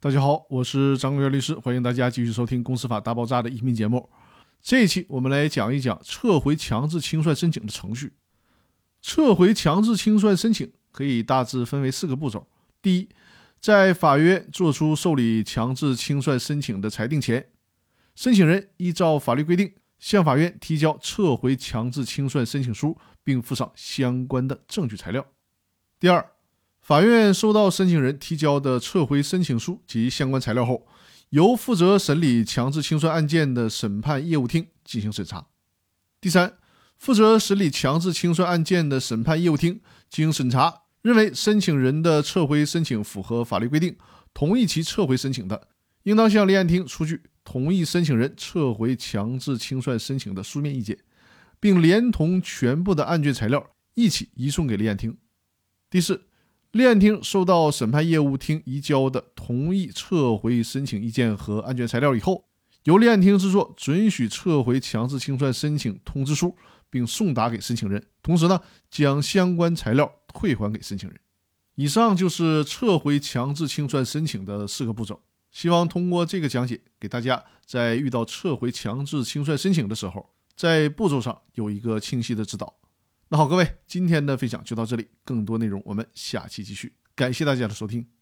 大家好，我是张国元律师，欢迎大家继续收听《公司法大爆炸》的音频节目。这一期我们来讲一讲撤回强制清算申请的程序。撤回强制清算申请可以大致分为四个步骤：第一，在法院作出受理强制清算申请的裁定前，申请人依照法律规定向法院提交撤回强制清算申请书，并附上相关的证据材料；第二，法院收到申请人提交的撤回申请书及相关材料后，由负责审理强制清算案件的审判业务厅进行审查。第三，负责审理强制清算案件的审判业务厅经审查，认为申请人的撤回申请符合法律规定，同意其撤回申请的，应当向立案厅出具同意申请人撤回强制清算申请的书面意见，并连同全部的案卷材料一起移送给立案厅。第四。立案厅收到审判业务厅移交的同意撤回申请意见和案卷材料以后，由立案厅制作准许撤回强制清算申请通知书，并送达给申请人。同时呢，将相关材料退还给申请人。以上就是撤回强制清算申请的四个步骤。希望通过这个讲解，给大家在遇到撤回强制清算申请的时候，在步骤上有一个清晰的指导。那好，各位，今天的分享就到这里，更多内容我们下期继续。感谢大家的收听。